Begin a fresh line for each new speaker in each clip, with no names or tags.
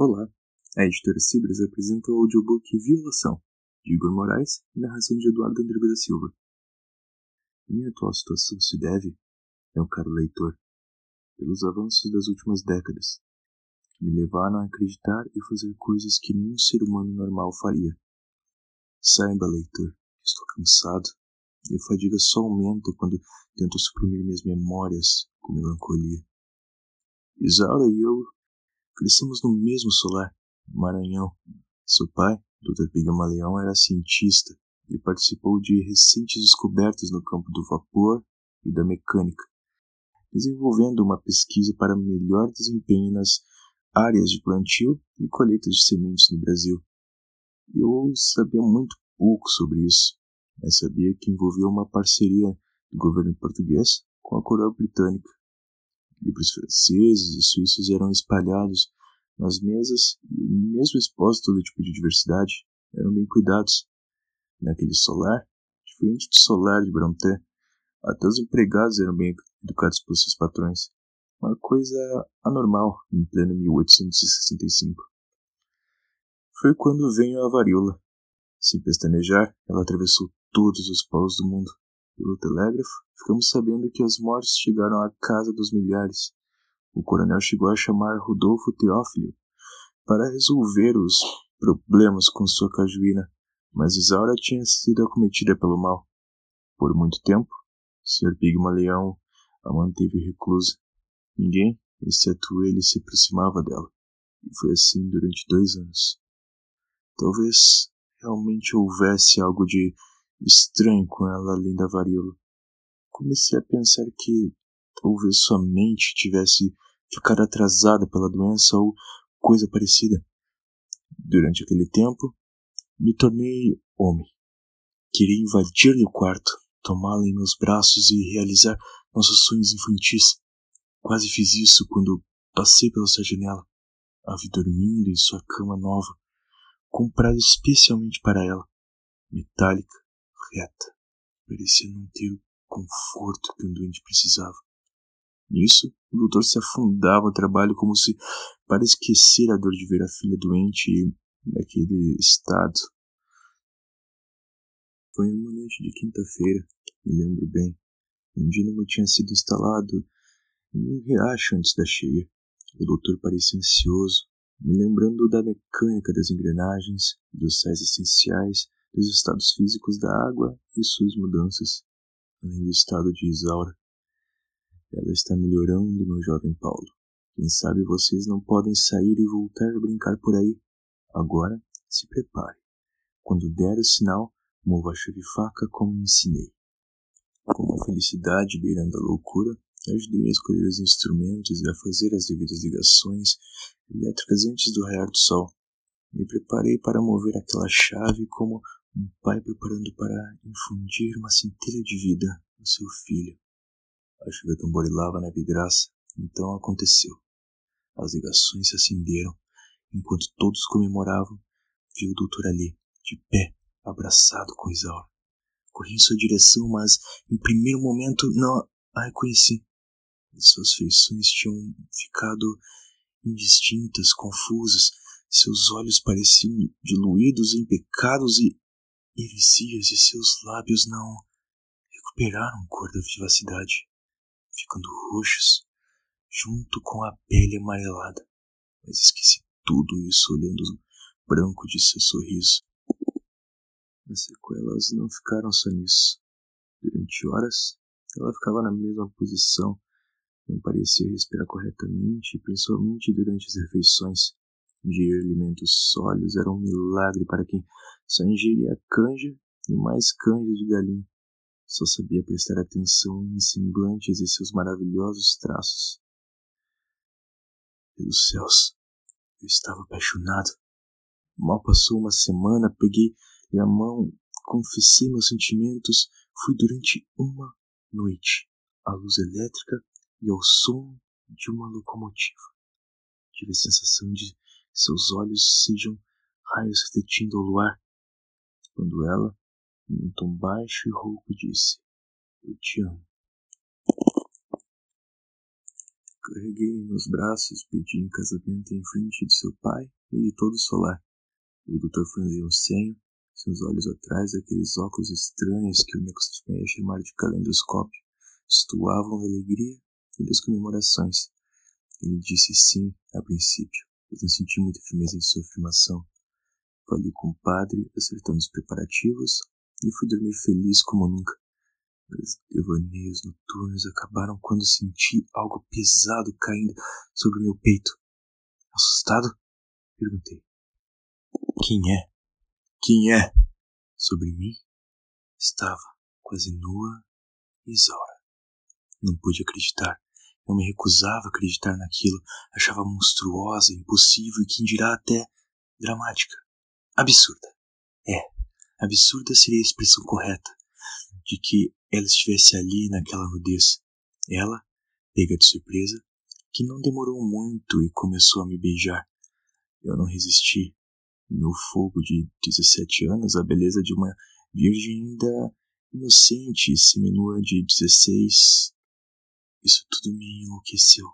Olá, a editora Cibras apresenta o audiobook Violação, de Igor Moraes e narração de Eduardo André da Silva. Minha atual situação se deve, meu caro leitor, pelos avanços das últimas décadas, que me levaram a acreditar e fazer coisas que nenhum ser humano normal faria. Saiba, leitor, que estou cansado e a fadiga só aumenta quando tento suprimir minhas memórias com melancolia. Isaura e eu Crescemos no mesmo solar, Maranhão. Seu pai, Dr. Pigmalion, era cientista e participou de recentes descobertas no campo do vapor e da mecânica, desenvolvendo uma pesquisa para melhor desempenho nas áreas de plantio e colheita de sementes no Brasil. Eu sabia muito pouco sobre isso, mas sabia que envolvia uma parceria do governo português com a coroa britânica Livros franceses e suíços eram espalhados nas mesas mesmo expostos a todo tipo de diversidade, eram bem cuidados. Naquele solar, diferente do solar de Brontë, até os empregados eram bem educados pelos seus patrões. Uma coisa anormal em pleno 1865. Foi quando veio a varíola. Sem pestanejar, ela atravessou todos os polos do mundo. Pelo telégrafo, ficamos sabendo que as mortes chegaram à casa dos milhares. O coronel chegou a chamar Rodolfo Teófilo para resolver os problemas com sua cajuína, mas Isaura tinha sido acometida pelo mal. Por muito tempo, Sr. Pigmaleão a manteve reclusa. Ninguém, exceto ele, se aproximava dela. E foi assim durante dois anos. Talvez realmente houvesse algo de estranho com ela além da varíola. Comecei a pensar que talvez sua mente tivesse ficado atrasada pela doença ou coisa parecida. Durante aquele tempo, me tornei homem. Queria invadir-lhe o quarto, tomá-la em meus braços e realizar nossos sonhos infantis. Quase fiz isso quando passei pela sua janela, a vi dormindo em sua cama nova, comprada especialmente para ela, metálica, reta. Parecia não ter o conforto que um doente precisava. Nisso, o doutor se afundava no trabalho como se para esquecer a dor de ver a filha doente naquele estado. Foi uma noite de quinta-feira, me lembro bem. Um dínamo tinha sido instalado em um riacho antes da cheia. O doutor parecia ansioso, me lembrando da mecânica das engrenagens, dos sais essenciais dos estados físicos da água e suas mudanças, além do estado de Isaura. Ela está melhorando, meu jovem Paulo. Quem sabe vocês não podem sair e voltar a brincar por aí. Agora, se prepare. Quando der o sinal, mova a chave faca como ensinei. Com uma felicidade beirando a loucura, ajudei a escolher os instrumentos e a fazer as devidas ligações elétricas antes do raiar do sol. Me preparei para mover aquela chave como um pai preparando para infundir uma centelha de vida no seu filho. A chuva tamborilava na vidraça, então aconteceu. As ligações se acenderam, enquanto todos comemoravam, vi o doutor ali, de pé, abraçado com Isaura. Corri em sua direção, mas em primeiro momento não a reconheci. Suas feições tinham ficado indistintas, confusas, seus olhos pareciam diluídos em pecados e heresias e seus lábios não recuperaram cor da vivacidade, ficando roxos, junto com a pele amarelada. Mas esqueci tudo isso olhando o branco de seu sorriso. As sequelas não ficaram só nisso. Durante horas, ela ficava na mesma posição, não parecia respirar corretamente, principalmente durante as refeições. Ingerir alimentos sólidos era um milagre para quem só ingeria canja e mais canja de galinha. Só sabia prestar atenção em semblantes e seus maravilhosos traços. Pelos céus, eu estava apaixonado. Mal passou uma semana, peguei-lhe a mão, confessei meus sentimentos. Fui durante uma noite à luz elétrica e ao som de uma locomotiva. Tive a sensação de seus olhos sejam raios refletindo ao luar. Quando ela, em um tom baixo e rouco, disse: Eu te amo. Carreguei nos braços, pedi em casamento em frente de seu pai e de todo o solar. O doutor franziu o senho, seus olhos atrás daqueles óculos estranhos que eu me acostumei a chamar de calendoscópio, estuavam da alegria e das comemorações. Ele disse sim, a princípio, mas não senti muita firmeza em sua afirmação. Falei com o padre, acertando os preparativos, e fui dormir feliz como nunca. Meus devaneios noturnos acabaram quando senti algo pesado caindo sobre meu peito. Assustado? Perguntei. Quem é? Quem é? Sobre mim estava quase nua Isaura. Não pude acreditar. Eu me recusava a acreditar naquilo. Achava monstruosa, impossível e quem dirá até dramática. Absurda. É, absurda seria a expressão correta de que ela estivesse ali naquela nudez. Ela, pega de surpresa, que não demorou muito e começou a me beijar. Eu não resisti. No fogo de 17 anos, a beleza de uma virgem ainda inocente e seminua de 16. Isso tudo me enlouqueceu.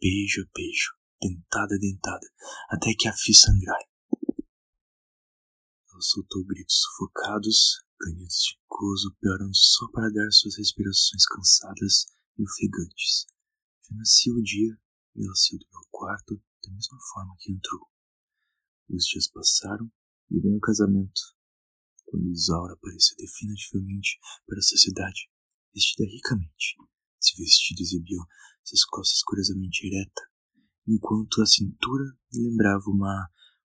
Beijo a beijo, dentada a dentada, até que a fiz sangrar. Soltou gritos sufocados, canhidos de gozo piorando só para dar suas respirações cansadas e ofegantes. Já nascia o dia e ela saiu do meu quarto da mesma forma que entrou. Os dias passaram e veio o casamento. Quando Isaura apareceu definitivamente para a sociedade, vestida ricamente, seu vestido exibia suas costas curiosamente eretas, enquanto a cintura lembrava uma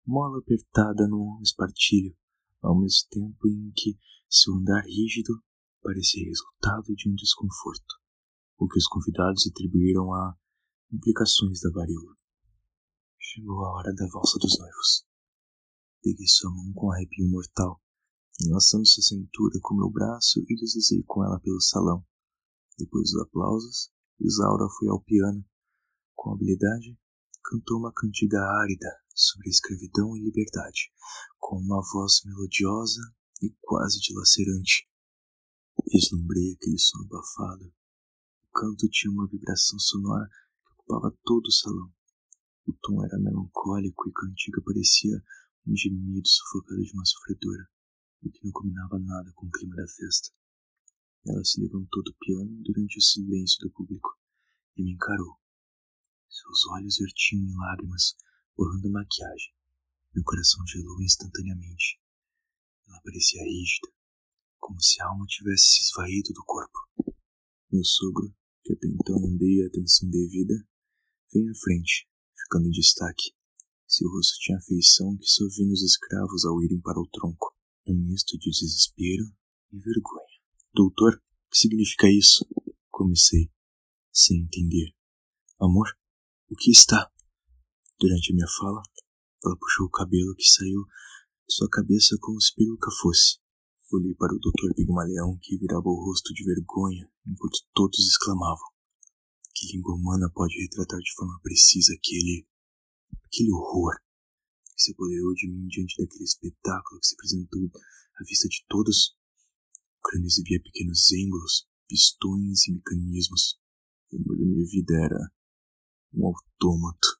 mola apertada num espartilho, ao mesmo tempo em que seu andar rígido parecia resultado de um desconforto, o que os convidados atribuíram a implicações da varíola. Chegou a hora da valsa dos noivos. Peguei sua mão com arrepio mortal, enlaçando sua cintura com meu braço e deslizei com ela pelo salão. Depois dos aplausos, Isaura foi ao piano. Com habilidade, cantou uma cantiga árida sobre escravidão e liberdade, com uma voz melodiosa e quase dilacerante. Vislumbrei aquele som abafado. O canto tinha uma vibração sonora que ocupava todo o salão. O tom era melancólico e a cantiga parecia um gemido sufocado de uma sofredora, o que não combinava nada com o clima da festa. Ela se levantou do piano durante o silêncio do público e me encarou. Seus olhos vertiam em lágrimas, borrando a maquiagem. Meu coração gelou instantaneamente. Ela parecia rígida, como se a alma tivesse se esvaído do corpo. Meu sogro, que até então não dei a atenção devida, veio à frente, ficando em destaque. Seu rosto tinha a feição que só vi nos escravos ao irem para o tronco, um misto de desespero e vergonha. Doutor, o que significa isso? Comecei, sem entender. Amor, o que está? Durante a minha fala, ela puxou o cabelo que saiu sua cabeça como se peruca fosse. Olhei para o Dr. Pigmaleão que virava o rosto de vergonha enquanto todos exclamavam. Que língua humana pode retratar de forma precisa aquele. aquele horror que se apoderou de mim diante daquele espetáculo que se apresentou à vista de todos? O crânio exibia pequenos êmbolos, pistões e mecanismos. O amor da minha vida era um autômato.